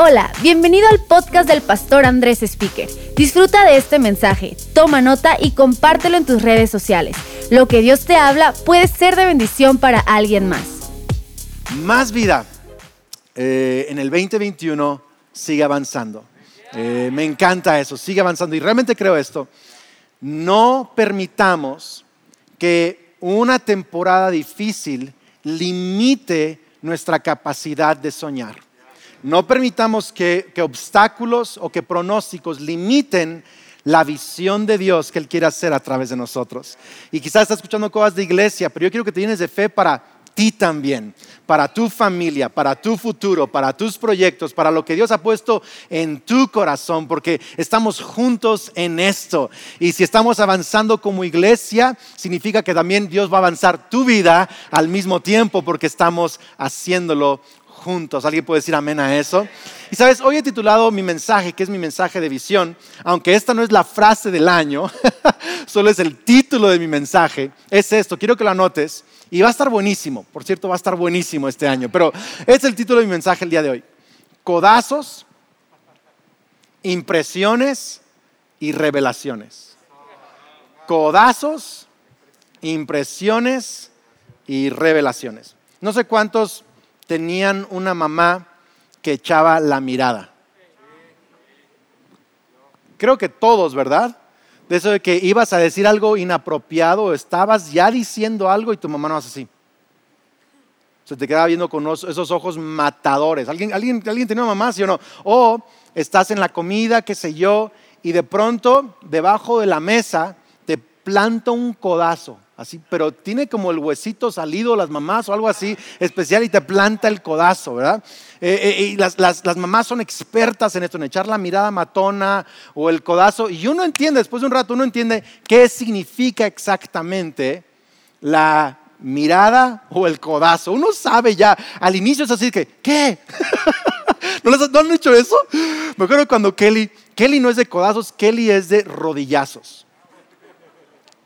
Hola, bienvenido al podcast del pastor Andrés Speaker. Disfruta de este mensaje, toma nota y compártelo en tus redes sociales. Lo que Dios te habla puede ser de bendición para alguien más. Más vida eh, en el 2021 sigue avanzando. Eh, me encanta eso, sigue avanzando y realmente creo esto. No permitamos que una temporada difícil limite nuestra capacidad de soñar. No permitamos que, obstáculos o que pronósticos limiten la visión de Dios que Él quiere hacer a través de nosotros. Y quizás estás escuchando cosas de iglesia, pero yo quiero que te llenes de fe para ti también, para tu familia, para tu futuro, para tus proyectos, para lo que Dios ha puesto en tu corazón, porque estamos juntos en esto. Y si estamos avanzando como iglesia, significa que también Dios va a avanzar tu vida al mismo tiempo, porque estamos haciéndolo juntos. ¿Alguien puede decir amén a eso? Y sabes, hoy he titulado mi mensaje, que es mi mensaje de visión, aunque esta no es la frase del año, solo es el título de mi mensaje, es esto, quiero que lo anotes y va a estar buenísimo, por cierto, va a estar buenísimo este año, pero es el título de mi mensaje el día de hoy. Codazos, impresiones y revelaciones. Codazos, impresiones y revelaciones. No sé cuántos tenían una mamá que echaba la mirada. Creo que todos, ¿verdad? De eso de que ibas a decir algo inapropiado, estabas ya diciendo algo y tu mamá no hace así. Se te quedaba viendo con esos ojos matadores. ¿Alguien, alguien, alguien tenía mamá, sí o no? O estás en la comida, qué sé yo, y de pronto debajo de la mesa te planta un codazo así, pero tiene como el huesito salido las mamás o algo así especial y te planta el codazo, ¿verdad? Eh, eh, y las, mamás son expertas en esto, en echar la mirada matona o el codazo, y uno entiende, después de un rato uno entiende qué significa exactamente la mirada o el codazo. Uno sabe ya, al inicio es así que, ¿qué? ¿No, les, ¿No han dicho eso? Me acuerdo cuando Kelly, Kelly no es de codazos, Kelly es de rodillazos.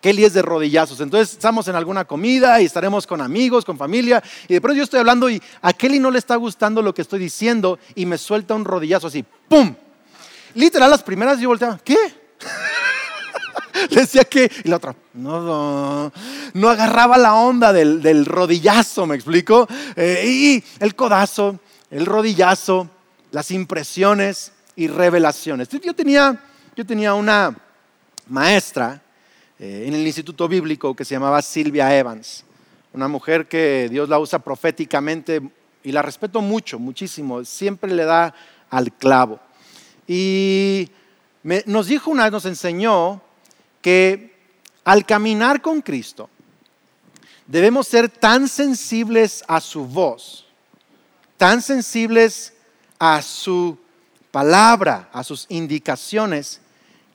Kelly es de rodillazos. Entonces estamos en alguna comida y estaremos con amigos, con familia, y de pronto yo estoy hablando y a Kelly no le está gustando lo que estoy diciendo y me suelta un rodillazo así, ¡pum! Literal, las primeras yo volteaba, ¿qué? le decía que, y la otra, no, no, agarraba la onda del, rodillazo, ¿me explico? Eh, y el codazo, el rodillazo, las impresiones y revelaciones. Yo tenía, yo tenía una maestra eh, en el Instituto Bíblico que se llamaba Silvia Evans, una mujer que Dios la usa proféticamente y la respeto mucho, muchísimo, siempre le da al clavo. Y nos dijo una vez, nos enseñó que al caminar con Cristo debemos ser tan sensibles a su voz, tan sensibles a su palabra, a sus indicaciones,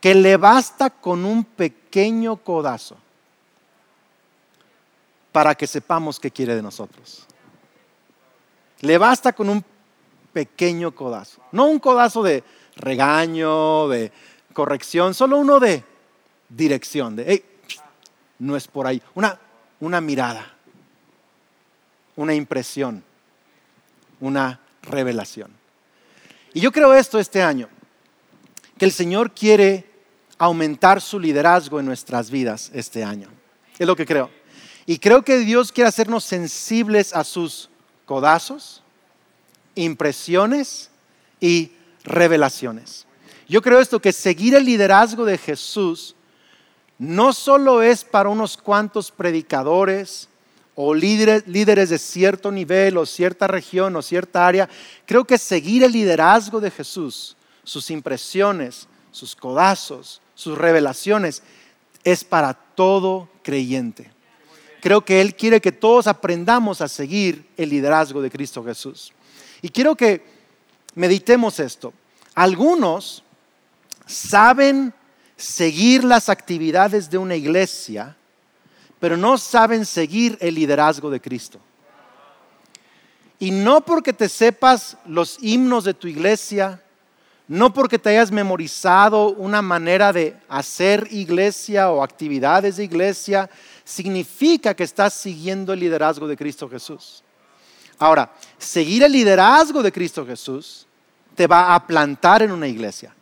que le basta con un pequeño codazo para que sepamos qué quiere de nosotros. Le basta con un pequeño codazo, no un codazo de regaño, de corrección, solo uno de dirección, de, hey, no es por ahí, una, una mirada, una impresión, una revelación. Y yo creo esto este año que el Señor quiere aumentar su liderazgo en nuestras vidas este año. Es lo que creo. Y creo que Dios quiere hacernos sensibles a sus codazos, impresiones y revelaciones. Yo creo esto, que seguir el liderazgo de Jesús no solo es para unos cuantos predicadores o líderes, líderes de cierto nivel o cierta región o cierta área. Creo que seguir el liderazgo de Jesús sus impresiones, sus codazos, sus revelaciones, es para todo creyente. Creo que Él quiere que todos aprendamos a seguir el liderazgo de Cristo Jesús. Y quiero que meditemos esto. Algunos saben seguir las actividades de una iglesia, pero no saben seguir el liderazgo de Cristo. Y no porque te sepas los himnos de tu iglesia, no porque te hayas memorizado una manera de hacer iglesia o actividades de iglesia, significa que estás siguiendo el liderazgo de Cristo Jesús. Ahora, seguir el liderazgo de Cristo Jesús te va a plantar en una iglesia.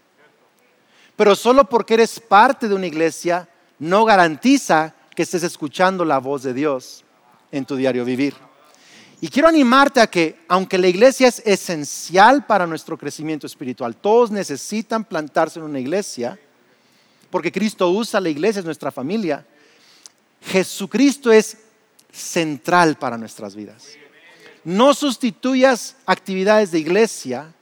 Pero solo porque eres parte de una iglesia no garantiza que estés escuchando la voz de Dios en tu diario vivir. Y quiero animarte a que, aunque la iglesia es esencial para nuestro crecimiento espiritual, todos necesitan plantarse en una iglesia, porque Cristo usa la iglesia, es nuestra familia, Jesucristo es central para nuestras vidas. No sustituyas actividades de iglesia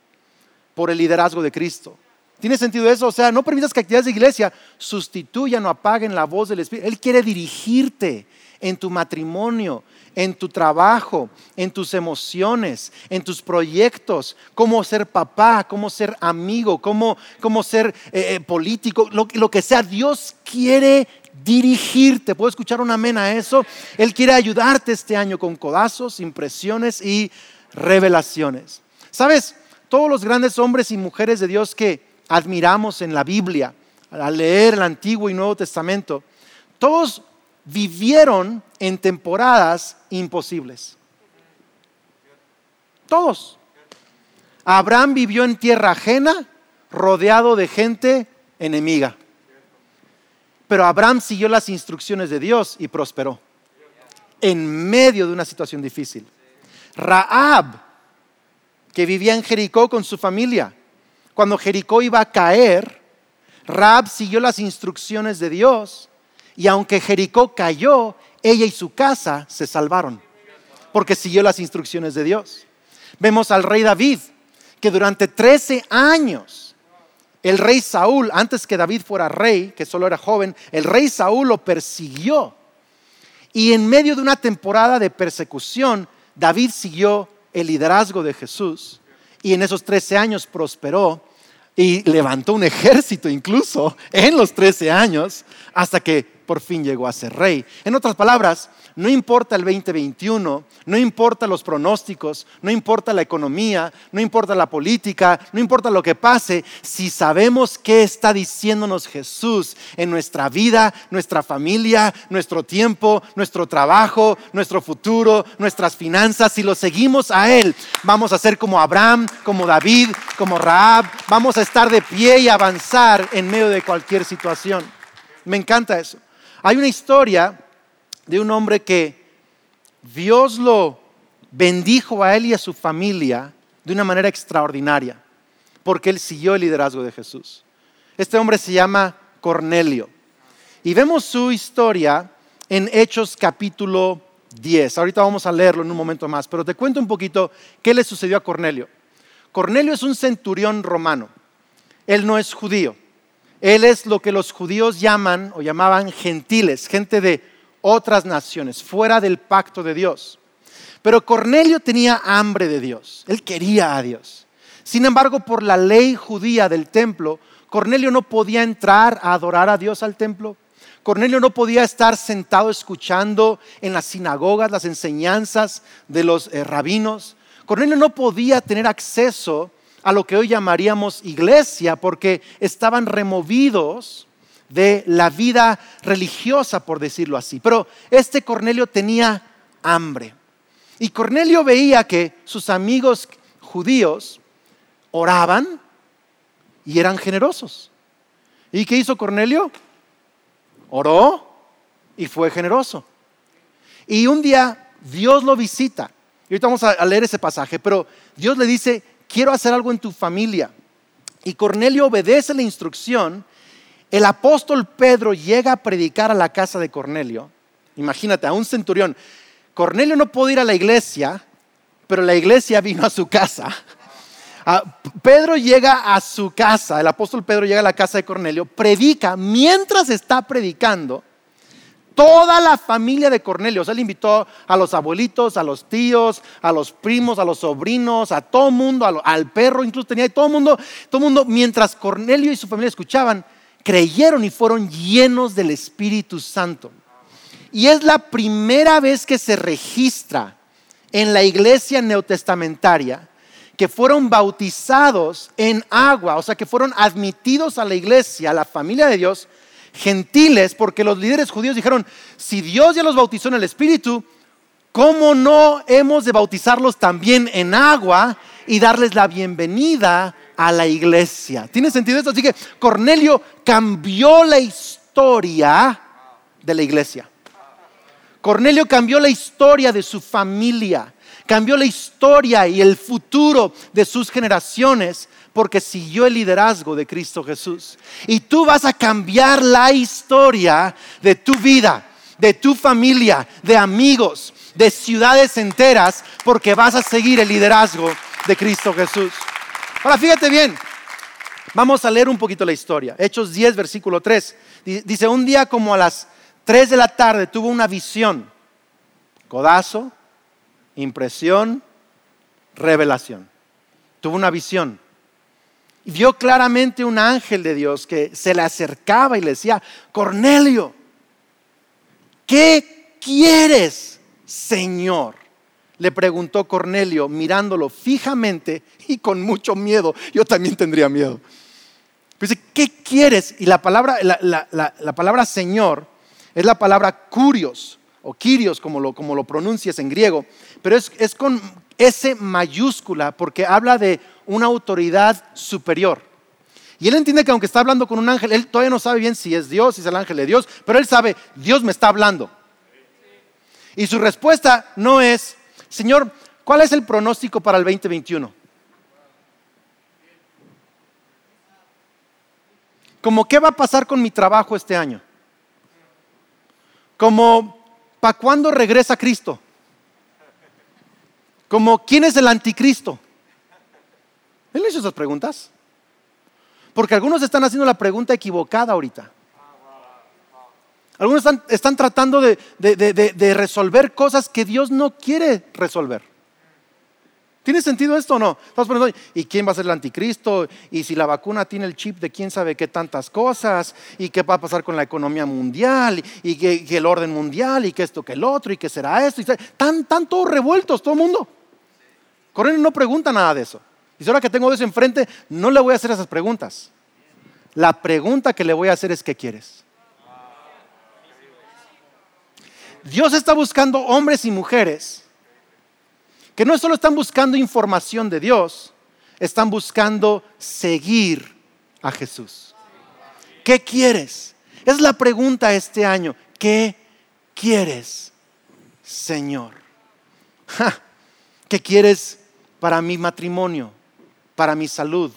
por el liderazgo de Cristo. ¿Tiene sentido eso? O sea, no permitas que actividades de iglesia sustituyan o apaguen la voz del Espíritu. Él quiere dirigirte en tu matrimonio, en tu trabajo, en tus emociones, en tus proyectos, cómo ser papá, cómo ser amigo, cómo, ser eh, eh, político, lo, lo que sea. Dios quiere dirigirte. ¿Puedo escuchar un amén a eso? Él quiere ayudarte este año con codazos, impresiones y revelaciones. ¿Sabes? Todos los grandes hombres y mujeres de Dios que admiramos en la Biblia, al leer el Antiguo y Nuevo Testamento, todos vivieron en temporadas imposibles. Todos. Abraham vivió en tierra ajena, rodeado de gente enemiga. Pero Abraham siguió las instrucciones de Dios y prosperó en medio de una situación difícil. Raab, que vivía en Jericó con su familia, cuando Jericó iba a caer, Raab siguió las instrucciones de Dios y aunque Jericó cayó, ella y su casa se salvaron porque siguió las instrucciones de Dios. Vemos al rey David, que durante 13 años, el rey Saúl, antes que David fuera rey, que solo era joven, el rey Saúl lo persiguió. Y en medio de una temporada de persecución, David siguió el liderazgo de Jesús y en esos 13 años prosperó y levantó un ejército incluso en los 13 años hasta que por fin llegó a ser rey. En otras palabras, no importa el 2021, no importa los pronósticos, no importa la economía, no importa la política, no importa lo que pase, si sabemos qué está diciéndonos Jesús en nuestra vida, nuestra familia, nuestro tiempo, nuestro trabajo, nuestro futuro, nuestras finanzas, si lo seguimos a Él, vamos a ser como Abraham, como David, como Raab, vamos a estar de pie y avanzar en medio de cualquier situación. Me encanta eso. Hay una historia de un hombre que Dios lo bendijo a él y a su familia de una manera extraordinaria, porque él siguió el liderazgo de Jesús. Este hombre se llama Cornelio. Y vemos su historia en Hechos capítulo 10. Ahorita vamos a leerlo en un momento más, pero te cuento un poquito qué le sucedió a Cornelio. Cornelio es un centurión romano. Él no es judío. Él es lo que los judíos llaman o llamaban gentiles, gente de otras naciones, fuera del pacto de Dios. Pero Cornelio tenía hambre de Dios, él quería a Dios. Sin embargo, por la ley judía del templo, Cornelio no podía entrar a adorar a Dios al templo. Cornelio no podía estar sentado escuchando en las sinagogas las enseñanzas de los eh, rabinos. Cornelio no podía tener acceso a lo que hoy llamaríamos iglesia porque estaban removidos de la vida religiosa, por decirlo así. Pero este Cornelio tenía hambre. Y Cornelio veía que sus amigos judíos oraban y eran generosos. ¿Y qué hizo Cornelio? Oró y fue generoso. Y un día Dios lo visita. Y ahorita vamos a leer ese pasaje, pero Dios le dice, quiero hacer algo en tu familia. Y Cornelio obedece la instrucción. El apóstol Pedro llega a predicar a la casa de Cornelio. Imagínate, a un centurión. Cornelio no pudo ir a la iglesia, pero la iglesia vino a su casa. Ah, Pedro llega a su casa, el apóstol Pedro llega a la casa de Cornelio, predica, mientras está predicando, toda la familia de Cornelio. O sea, él invitó a los abuelitos, a los tíos, a los primos, a los sobrinos, a todo mundo, al perro, incluso tenía todo mundo, todo mundo, mientras Cornelio y su familia escuchaban, creyeron y fueron llenos del Espíritu Santo. Y es la primera vez que se registra en la iglesia neotestamentaria que fueron bautizados en agua, o sea, que fueron admitidos a la iglesia, a la familia de Dios, gentiles, porque los líderes judíos dijeron, si Dios ya los bautizó en el Espíritu, ¿cómo no hemos de bautizarlos también en agua y darles la bienvenida a la iglesia? ¿Tiene sentido esto? Así que Cornelio cambió la historia de la iglesia. Cornelio cambió la historia de su familia, cambió la historia y el futuro de sus generaciones porque siguió el liderazgo de Cristo Jesús. Y tú vas a cambiar la historia de tu vida, de tu familia, de amigos, de ciudades enteras, porque vas a seguir el liderazgo de Cristo Jesús. Ahora, fíjate bien, vamos a leer un poquito la historia. Hechos 10, versículo 3. Dice, un día como a las 3 de la tarde tuvo una visión. Codazo, impresión, revelación. Tuvo una visión vio claramente un ángel de Dios que se le acercaba y le decía, Cornelio, ¿qué quieres, Señor? Le preguntó Cornelio mirándolo fijamente y con mucho miedo. Yo también tendría miedo. Dice, ¿qué quieres? Y la palabra, la, palabra Señor es la palabra curios o Kyrios, como lo, como lo pronuncias en griego, pero es, es con S mayúscula porque habla de una autoridad superior. Y él entiende que aunque está hablando con un ángel, él todavía no sabe bien si es Dios, si es el ángel de Dios, pero él sabe, Dios me está hablando. Y su respuesta no es, Señor, ¿cuál es el pronóstico para el 2021? Como, ¿qué va a pasar con mi trabajo este año? Como, ¿para cuándo regresa Cristo? Como, ¿quién es el anticristo? ¿Él hizo esas preguntas? Porque algunos están haciendo la pregunta equivocada ahorita. Algunos están, tratando de, resolver cosas que Dios no quiere resolver. ¿Tiene sentido esto o no? Estamos preguntando, ¿y quién va a ser el anticristo? ¿Y si la vacuna tiene el chip de quién sabe qué tantas cosas? ¿Y qué va a pasar con la economía mundial? ¿Y qué, el orden mundial? ¿Y qué esto, que el otro? ¿Y qué será esto? están, están todos revueltos, todo el mundo. Cornelio no pregunta nada de eso. Y ahora que tengo eso enfrente, no le voy a hacer esas preguntas. La pregunta que le voy a hacer es, ¿qué quieres? Dios está buscando hombres y mujeres que no solo están buscando información de Dios, están buscando seguir a Jesús. ¿Qué quieres? Es la pregunta este año. ¿Qué quieres, Señor? ¿Qué quieres para mi matrimonio? Para mi salud,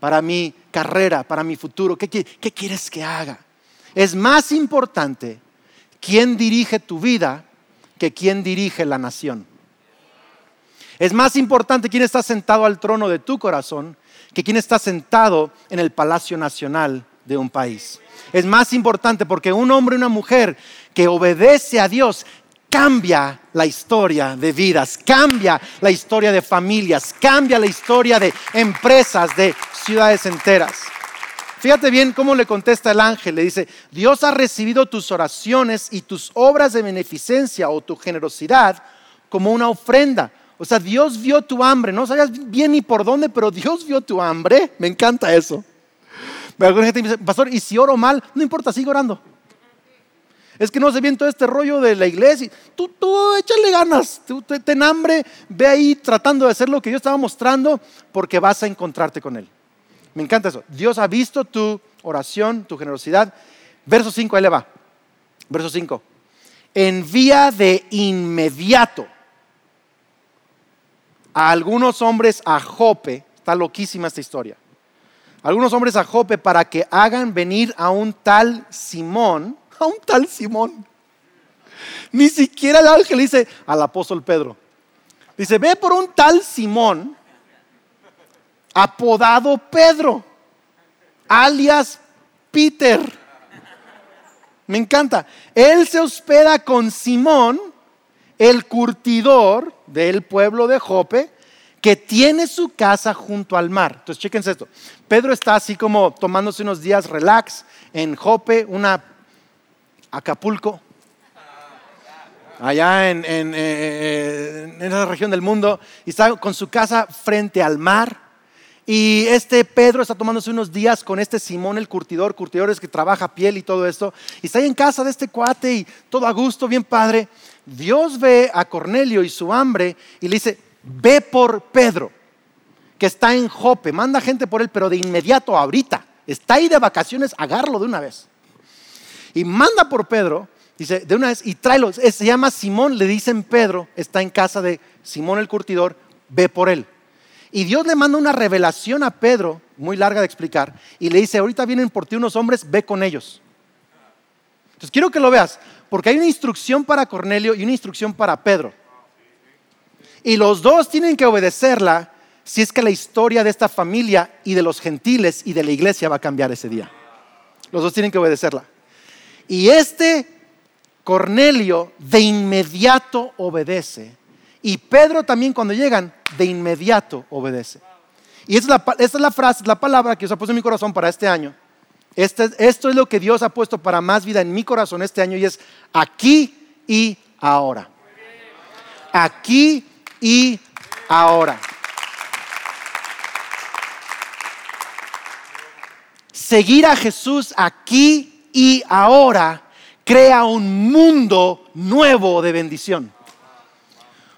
para mi carrera, para mi futuro? ¿Qué, quieres que haga? Es más importante quién dirige tu vida que quién dirige la nación. Es más importante quién está sentado al trono de tu corazón que quién está sentado en el Palacio Nacional de un país. Es más importante porque un hombre y una mujer que obedece a Dios cambia la historia de vidas, cambia la historia de familias, cambia la historia de empresas, de ciudades enteras. Fíjate bien cómo le contesta el ángel. Le dice, Dios ha recibido tus oraciones y tus obras de beneficencia o tu generosidad como una ofrenda. O sea, Dios vio tu hambre. No sabías bien ni por dónde, pero Dios vio tu hambre. Me encanta eso. Alguna gente dice, pastor, ¿y si oro mal? No importa, sigo orando. Es que no se bien todo este rollo de la iglesia. Tú, tú échale ganas, tú ten hambre, ve ahí tratando de hacer lo que yo estaba mostrando porque vas a encontrarte con Él. Me encanta eso. Dios ha visto tu oración, tu generosidad. Verso 5, ahí le va. Verso 5. Envía de inmediato a algunos hombres a Jope. Está loquísima esta historia. Algunos hombres a Jope para que hagan venir a un tal Simón a un tal Simón. Ni siquiera el ángel dice al apóstol Pedro. Dice, ve por un tal Simón, apodado Pedro, alias Peter. Me encanta. Él se hospeda con Simón, el curtidor del pueblo de Jope, que tiene su casa junto al mar. Entonces, chéquense esto. Pedro está así como tomándose unos días relax en Jope, una Acapulco, allá en, esa región del mundo, y está con su casa frente al mar. Y este Pedro está tomándose unos días con este Simón el curtidor, curtidor es que trabaja piel y todo esto, y está ahí en casa de este cuate y todo a gusto, bien padre. Dios ve a Cornelio y su hambre y le dice, ve por Pedro, que está en Jope, manda gente por él, pero de inmediato, ahorita, está ahí de vacaciones, agárralo de una vez. Y manda por Pedro, dice, de una vez, y tráelo, se llama Simón, le dicen Pedro, está en casa de Simón el curtidor, ve por él. Y Dios le manda una revelación a Pedro, muy larga de explicar, y le dice, ahorita vienen por ti unos hombres, ve con ellos. Entonces quiero que lo veas, porque hay una instrucción para Cornelio y una instrucción para Pedro. Y los dos tienen que obedecerla si es que la historia de esta familia y de los gentiles y de la iglesia va a cambiar ese día. Los dos tienen que obedecerla. Y este Cornelio de inmediato obedece y Pedro también cuando llegan, de inmediato obedece. Y esta es la, frase, la palabra que Dios ha puesto en mi corazón para este año. Este, esto es lo que Dios ha puesto para más vida en mi corazón este año y es aquí y ahora. Aquí y ahora. Seguir a Jesús aquí y ahora crea un mundo nuevo de bendición.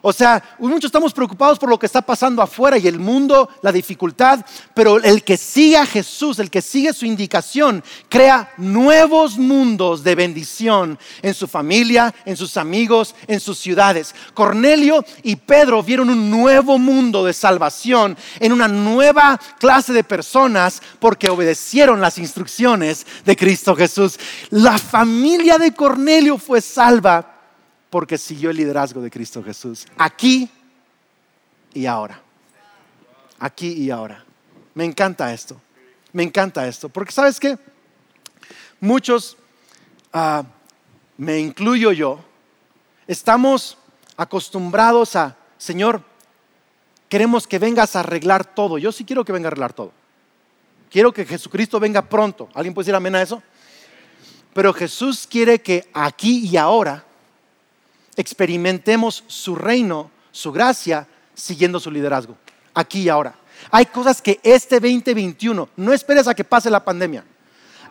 O sea, muchos estamos preocupados por lo que está pasando afuera y el mundo, la dificultad, pero el que sigue a Jesús, el que sigue su indicación, crea nuevos mundos de bendición en su familia, en sus amigos, en sus ciudades. Cornelio y Pedro vieron un nuevo mundo de salvación en una nueva clase de personas porque obedecieron las instrucciones de Cristo Jesús. La familia de Cornelio fue salva porque siguió el liderazgo de Cristo Jesús. Aquí y ahora. Aquí y ahora. Me encanta esto. Me encanta esto. Porque sabes qué? Muchos, ah, me incluyo yo, estamos acostumbrados a, Señor, queremos que vengas a arreglar todo. Yo sí quiero que venga a arreglar todo. Quiero que Jesucristo venga pronto. ¿Alguien puede decir amén a eso? Pero Jesús quiere que aquí y ahora experimentemos su reino, su gracia, siguiendo su liderazgo, aquí y ahora. Hay cosas que este 2021, no esperes a que pase la pandemia,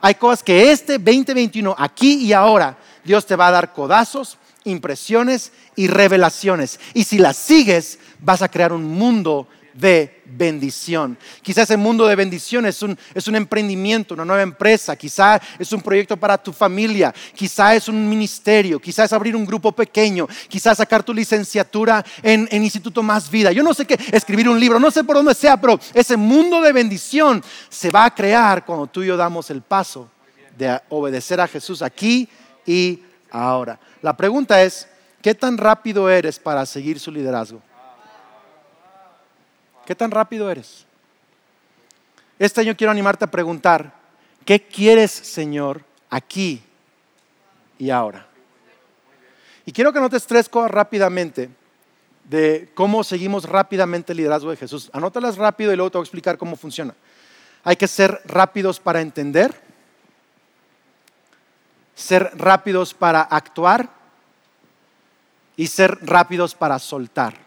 hay cosas que este 2021, aquí y ahora, Dios te va a dar codazos, impresiones y revelaciones. Y si las sigues, vas a crear un mundo de bendición. Quizás ese mundo de bendición es un, es un emprendimiento, una nueva empresa, quizá es un proyecto para tu familia, quizá es un ministerio, quizá es abrir un grupo pequeño, quizá sacar tu licenciatura en, en Instituto Más Vida. Yo no sé qué, escribir un libro, no sé por dónde sea, pero ese mundo de bendición se va a crear cuando tú y yo damos el paso de obedecer a Jesús aquí y ahora. La pregunta es, ¿qué tan rápido eres para seguir su liderazgo? ¿Qué tan rápido eres? Este año quiero animarte a preguntar, ¿qué quieres, Señor, aquí y ahora? Y quiero que notes tres cosas rápidamente de cómo seguimos rápidamente el liderazgo de Jesús. Anótalas rápido y luego te voy a explicar cómo funciona. Hay que ser rápidos para entender, ser rápidos para actuar y ser rápidos para soltar.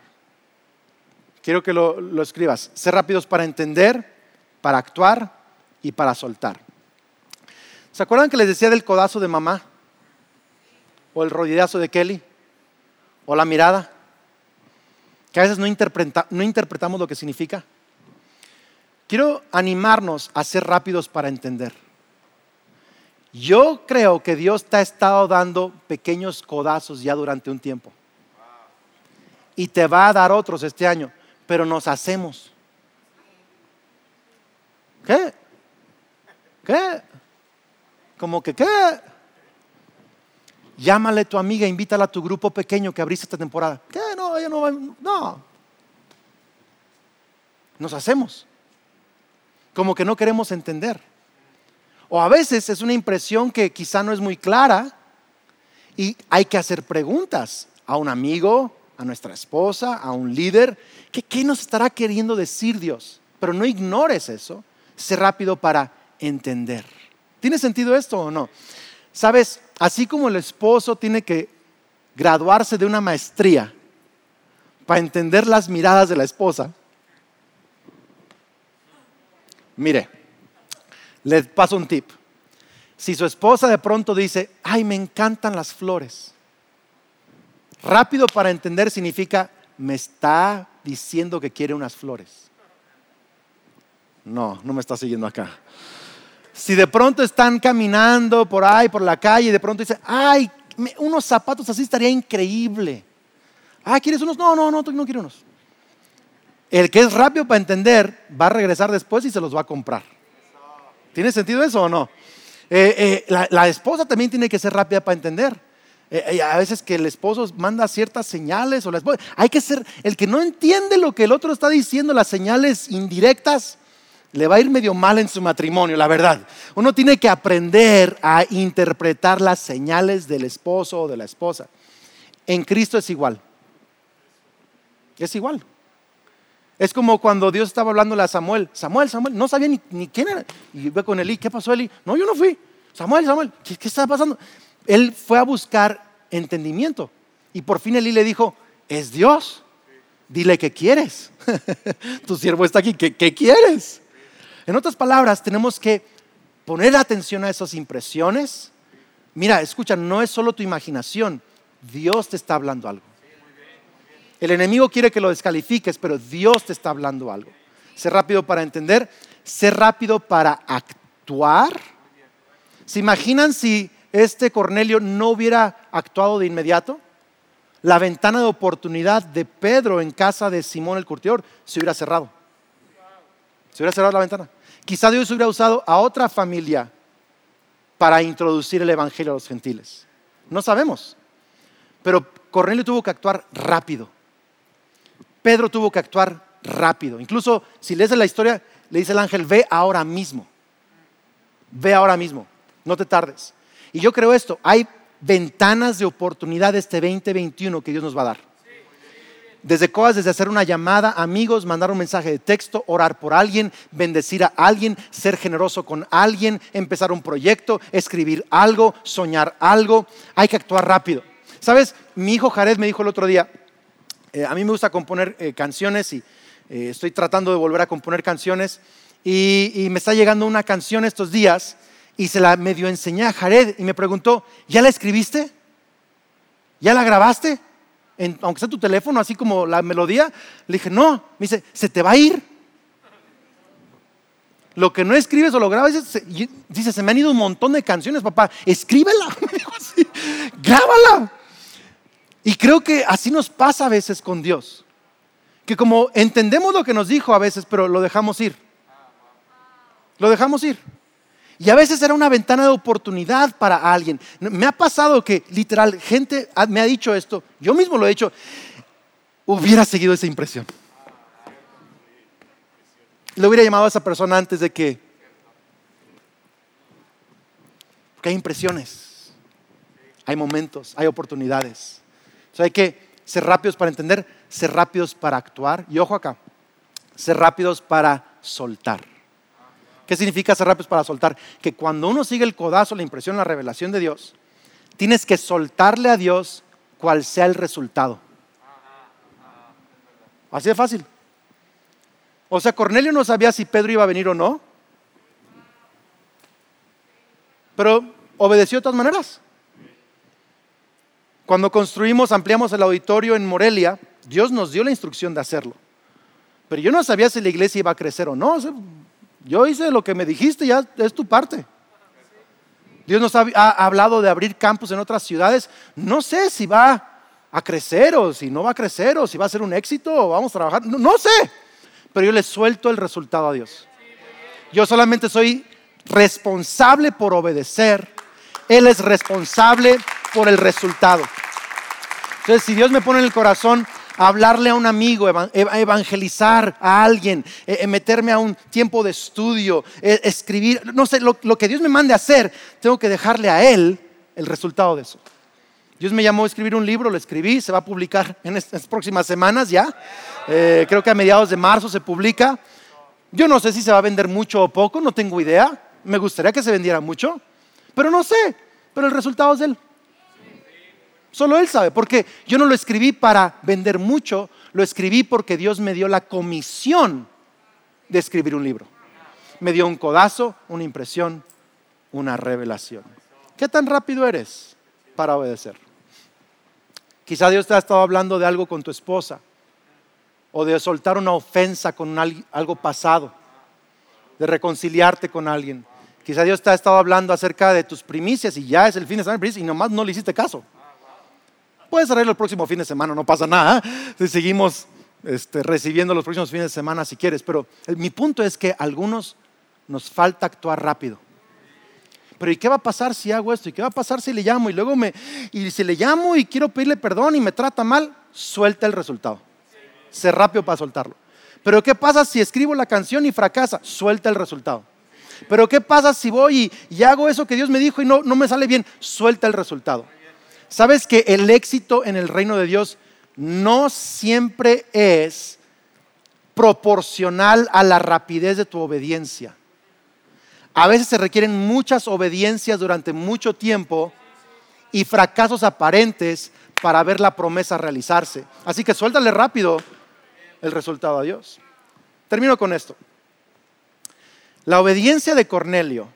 Quiero que lo, escribas. Ser rápidos para entender, para actuar y para soltar. ¿Se acuerdan que les decía del codazo de mamá? ¿O el rodillazo de Kelly? ¿O la mirada? Que a veces no, no interpretamos lo que significa. Quiero animarnos a ser rápidos para entender. Yo creo que Dios te ha estado dando pequeños codazos ya durante un tiempo. Y te va a dar otros este año pero nos hacemos. ¿Qué? ¿Qué? Como que, ¿qué? Llámale a tu amiga, invítala a tu grupo pequeño que abriste esta temporada. ¿Qué? No, ella no va. No. Nos hacemos. Como que no queremos entender. O a veces es una impresión que quizá no es muy clara y hay que hacer preguntas a un amigo, a nuestra esposa, a un líder, ¿qué, nos estará queriendo decir Dios? Pero no ignores eso, sé rápido para entender. ¿Tiene sentido esto o no? Sabes, así como el esposo tiene que graduarse de una maestría para entender las miradas de la esposa, Mire, les paso un tip. Si su esposa de pronto dice, ay, me encantan las flores, rápido para entender significa, me está diciendo que quiere unas flores. No, no me está siguiendo acá. Si de pronto están caminando por ahí, por la calle, y de pronto dice, ay, unos zapatos así estaría increíble. Ah, ¿quieres unos? No, no, no, no quiero unos. El que es rápido para entender va a regresar después y se los va a comprar. ¿Tiene sentido eso o no? Eh, eh, la, esposa también tiene que ser rápida para entender. Eh, a veces que el esposo manda ciertas señales o la esposa, hay que ser el que no entiende lo que el otro está diciendo, las señales indirectas, le va a ir medio mal en su matrimonio, la verdad. Uno tiene que aprender a interpretar las señales del esposo o de la esposa. En Cristo es igual. Es igual. Es como cuando Dios estaba hablándole a Samuel. Samuel, Samuel, no sabía ni, quién era. Y ve con Eli, ¿qué pasó Eli? No, yo no fui. Samuel, Samuel, ¿qué, qué está pasando? Él fue a buscar entendimiento. Y por fin Eli le dijo, es Dios. Dile qué quieres. tu siervo está aquí, ¿qué, qué quieres? En otras palabras, tenemos que poner atención a esas impresiones. Mira, escucha, no es solo tu imaginación, Dios te está hablando algo. El enemigo quiere que lo descalifiques, pero Dios te está hablando algo. Sé rápido para entender, sé rápido para actuar. ¿Se imaginan si este Cornelio no hubiera actuado de inmediato? La ventana de oportunidad de Pedro en casa de Simón el curtidor se hubiera cerrado. Se hubiera cerrado la ventana. Quizá Dios hubiera usado a otra familia para introducir el Evangelio a los gentiles. No sabemos. Pero Cornelio tuvo que actuar rápido. Pedro tuvo que actuar rápido. Incluso si lees la historia, le dice el ángel, ve ahora mismo. Ve ahora mismo. No te tardes. Y yo creo esto, hay ventanas de oportunidad este 2021 que Dios nos va a dar. Desde cosas, desde hacer una llamada, amigos, mandar un mensaje de texto, orar por alguien, bendecir a alguien, ser generoso con alguien, empezar un proyecto, escribir algo, soñar algo. Hay que actuar rápido. ¿Sabes? Mi hijo Jared me dijo el otro día, eh, a mí me gusta componer eh, canciones y eh, estoy tratando de volver a componer canciones y, me está llegando una canción estos días y se la medio enseñé a Jared y me preguntó, ¿ya la escribiste? ¿Ya la grabaste? aunque sea tu teléfono, así como la melodía. Le dije, no, me dice, se te va a ir. Lo que no escribes o lo grabas, dice, se me han ido un montón de canciones, papá, escríbela, grábala. Y creo que así nos pasa a veces con Dios. Que como entendemos lo que nos dijo a veces, pero lo dejamos ir. Lo dejamos ir. Y a veces era una ventana de oportunidad para alguien. Me ha pasado que literal gente me ha dicho esto, yo mismo lo he hecho, hubiera seguido esa impresión. Le hubiera llamado a esa persona antes de que... Porque hay impresiones, hay momentos, hay oportunidades hay que ser rápidos para entender, ser rápidos para actuar. Y ojo acá, ser rápidos para soltar. ¿Qué significa ser rápidos para soltar? Que cuando uno sigue el codazo, la impresión, la revelación de Dios, tienes que soltarle a Dios cual sea el resultado. Así de fácil. O sea, Cornelio no sabía si Pedro iba a venir o no, pero obedeció de todas maneras. Cuando construimos, ampliamos el auditorio en Morelia, Dios nos dio la instrucción de hacerlo. Pero yo no sabía si la iglesia iba a crecer o no. Yo hice lo que me dijiste, ya es tu parte. Dios nos ha, hablado de abrir campus en otras ciudades. No sé si va a crecer o si no va a crecer o si va a ser un éxito o vamos a trabajar. No, no sé. Pero yo le suelto el resultado a Dios. Yo solamente soy responsable por obedecer. Él es responsable por el resultado. Entonces, si Dios me pone en el corazón hablarle a un amigo, evangelizar a alguien, eh, eh, meterme a un tiempo de estudio, eh, escribir, no sé, lo, que Dios me mande a hacer, tengo que dejarle a Él el resultado de eso. Dios me llamó a escribir un libro, lo escribí, se va a publicar en estas próximas semanas ya. creo que a mediados de marzo se publica. Yo no sé si se va a vender mucho o poco, no tengo idea. Me gustaría que se vendiera mucho, pero no sé. Pero el resultado es de Él. Solo Él sabe, porque yo no lo escribí para vender mucho, lo escribí porque Dios me dio la comisión de escribir un libro. me dio un codazo, una impresión, una revelación. ¿Qué tan rápido eres para obedecer? Quizá Dios te ha estado hablando de algo con tu esposa o de soltar una ofensa con algo pasado, de reconciliarte con alguien. Quizá Dios te ha estado hablando acerca de tus primicias y ya es el fin de semana y nomás no le hiciste caso. Puedes arreglar el próximo fin de semana, no pasa nada. Si seguimos este, recibiendo los próximos fines de semana si quieres, pero mi punto es que a algunos nos falta actuar rápido. Pero ¿y qué va a pasar si hago esto? ¿Y qué va a pasar si le llamo? Y luego me, y si le llamo y quiero pedirle perdón y me trata mal, suelta el resultado. Sé rápido para soltarlo. Pero ¿qué pasa si escribo la canción y fracasa? Suelta el resultado. Pero ¿qué pasa si voy y, hago eso que Dios me dijo y no, no me sale bien? Suelta el resultado. ¿Sabes que el éxito en el reino de Dios no siempre es proporcional a la rapidez de tu obediencia. A veces se requieren muchas obediencias durante mucho tiempo y fracasos aparentes para ver la promesa realizarse. Así que suéltale rápido el resultado a Dios. Termino con esto. La obediencia de Cornelio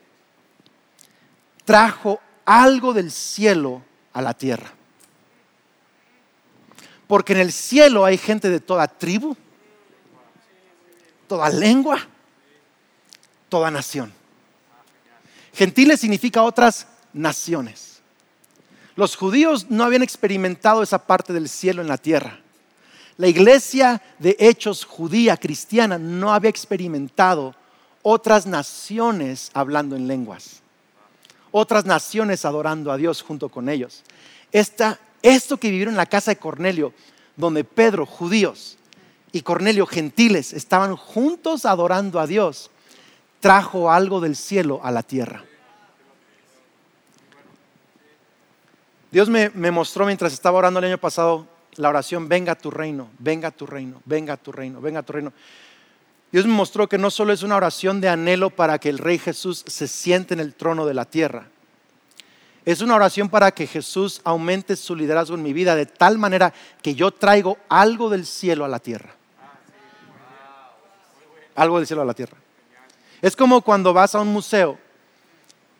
trajo algo del cielo a la tierra. Porque en el cielo hay gente de toda tribu, toda lengua, toda nación. Gentiles significa otras naciones. Los judíos no habían experimentado esa parte del cielo en la tierra. La iglesia de hechos judía cristiana no había experimentado otras naciones hablando en lenguas, otras naciones adorando a Dios junto con ellos. Esta esto que vivieron en la casa de Cornelio, donde Pedro, judíos, y Cornelio, gentiles, estaban juntos adorando a Dios, trajo algo del cielo a la tierra. Dios me, mostró mientras estaba orando el año pasado la oración, venga tu reino, venga tu reino, venga tu reino, venga tu reino. Dios me mostró que no solo es una oración de anhelo para que el Rey Jesús se siente en el trono de la tierra, es una oración para que Jesús aumente su liderazgo en mi vida de tal manera que yo traigo algo del cielo a la tierra. Algo del cielo a la tierra. Es como cuando vas a un museo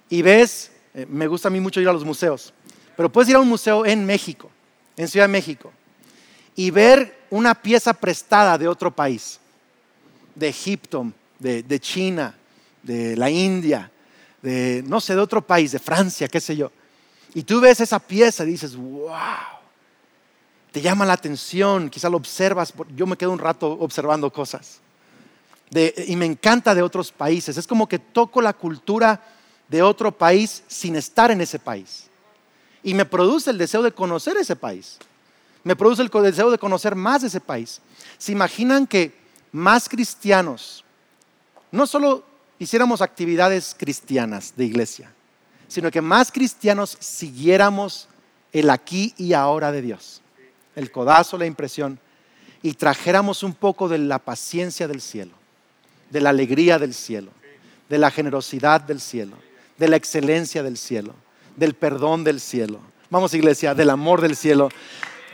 y ves, eh, me gusta a mí mucho ir a los museos, pero puedes ir a un museo en México, en Ciudad de México, y ver una pieza prestada de otro país, de Egipto, de China, de la India, de, no sé, de otro país, de Francia, qué sé yo. Y tú ves esa pieza y dices, wow, te llama la atención, quizá lo observas, yo me quedo un rato observando cosas. y me encanta de otros países, es como que toco la cultura de otro país sin estar en ese país. Y me produce el deseo de conocer ese país. Me produce el deseo de conocer más de ese país. ¿Se imaginan que más cristianos, no solo hiciéramos actividades cristianas de iglesia, sino que más cristianos siguiéramos el aquí y ahora de Dios, el codazo, la impresión, y trajéramos un poco de la paciencia del cielo, de la alegría del cielo, de la generosidad del cielo, de la excelencia del cielo, del perdón del cielo. Vamos iglesia, del amor del cielo.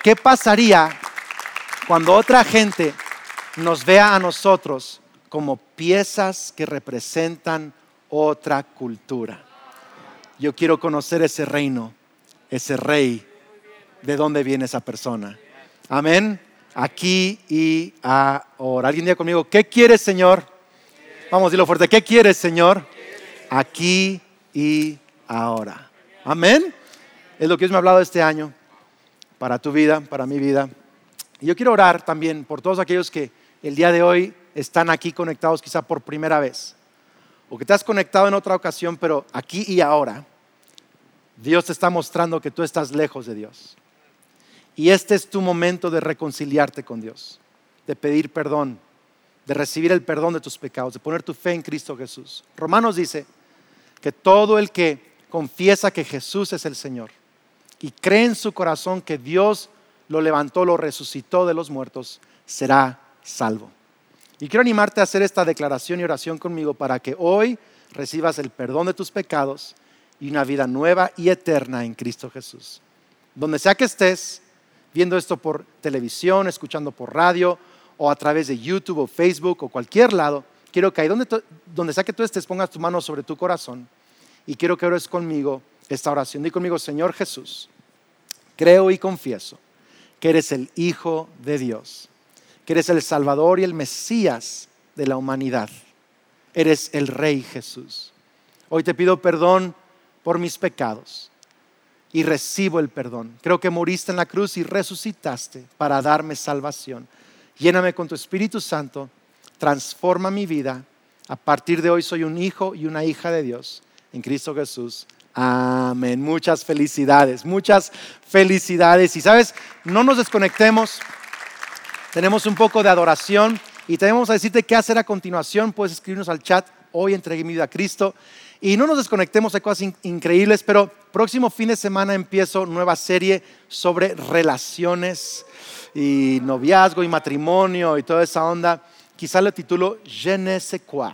¿Qué pasaría cuando otra gente nos vea a nosotros como piezas que representan otra cultura. Yo quiero conocer ese reino, ese rey, de dónde viene esa persona. Amén. Aquí y ahora. Alguien diga conmigo, ¿qué quieres, Señor? Vamos, a decirlo fuerte, ¿qué quieres, Señor? Aquí y ahora. Amén. Es lo que Dios me ha hablado este año para tu vida, para mi vida. Y yo quiero orar también por todos aquellos que el día de hoy están aquí conectados quizá por primera vez, o que te has conectado en otra ocasión, pero aquí y ahora, Dios te está mostrando que tú estás lejos de Dios. Y este es tu momento de reconciliarte con Dios, de pedir perdón, de recibir el perdón de tus pecados, de poner tu fe en Cristo Jesús. Romanos dice que todo el que confiesa que Jesús es el Señor y cree en su corazón que Dios lo levantó, lo resucitó de los muertos, será salvo. Y quiero animarte a hacer esta declaración y oración conmigo para que hoy recibas el perdón de tus pecados y una vida nueva y eterna en Cristo Jesús. Donde sea que estés viendo esto por televisión, escuchando por radio o a través de YouTube o Facebook o cualquier lado, quiero que ahí donde, donde sea que tú estés, pongas tu mano sobre tu corazón y quiero que ores conmigo esta oración. Di conmigo, Señor Jesús, creo y confieso que eres el Hijo de Dios, que eres el Salvador y el Mesías de la humanidad. Eres el Rey Jesús. Hoy te pido perdón por mis pecados y recibo el perdón. Creo que moriste en la cruz y resucitaste para darme salvación. Lléname con tu Espíritu Santo, transforma mi vida. A partir de hoy soy un hijo y una hija de Dios en Cristo Jesús. Amén. Muchas felicidades, muchas felicidades. Y sabes, no nos desconectemos. Tenemos un poco de adoración y tenemos a decirte qué hacer a continuación. Puedes escribirnos al chat. Hoy entregué mi vida a Cristo. Y no nos desconectemos, hay cosas increíbles, pero próximo fin de semana empiezo nueva serie sobre relaciones y noviazgo y matrimonio y toda esa onda. Quizá le titulo Je ne sais quoi.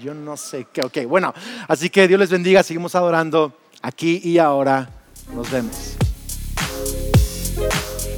Yo no sé qué. Ok, bueno, así que Dios les bendiga, seguimos adorando aquí y ahora. Nos vemos.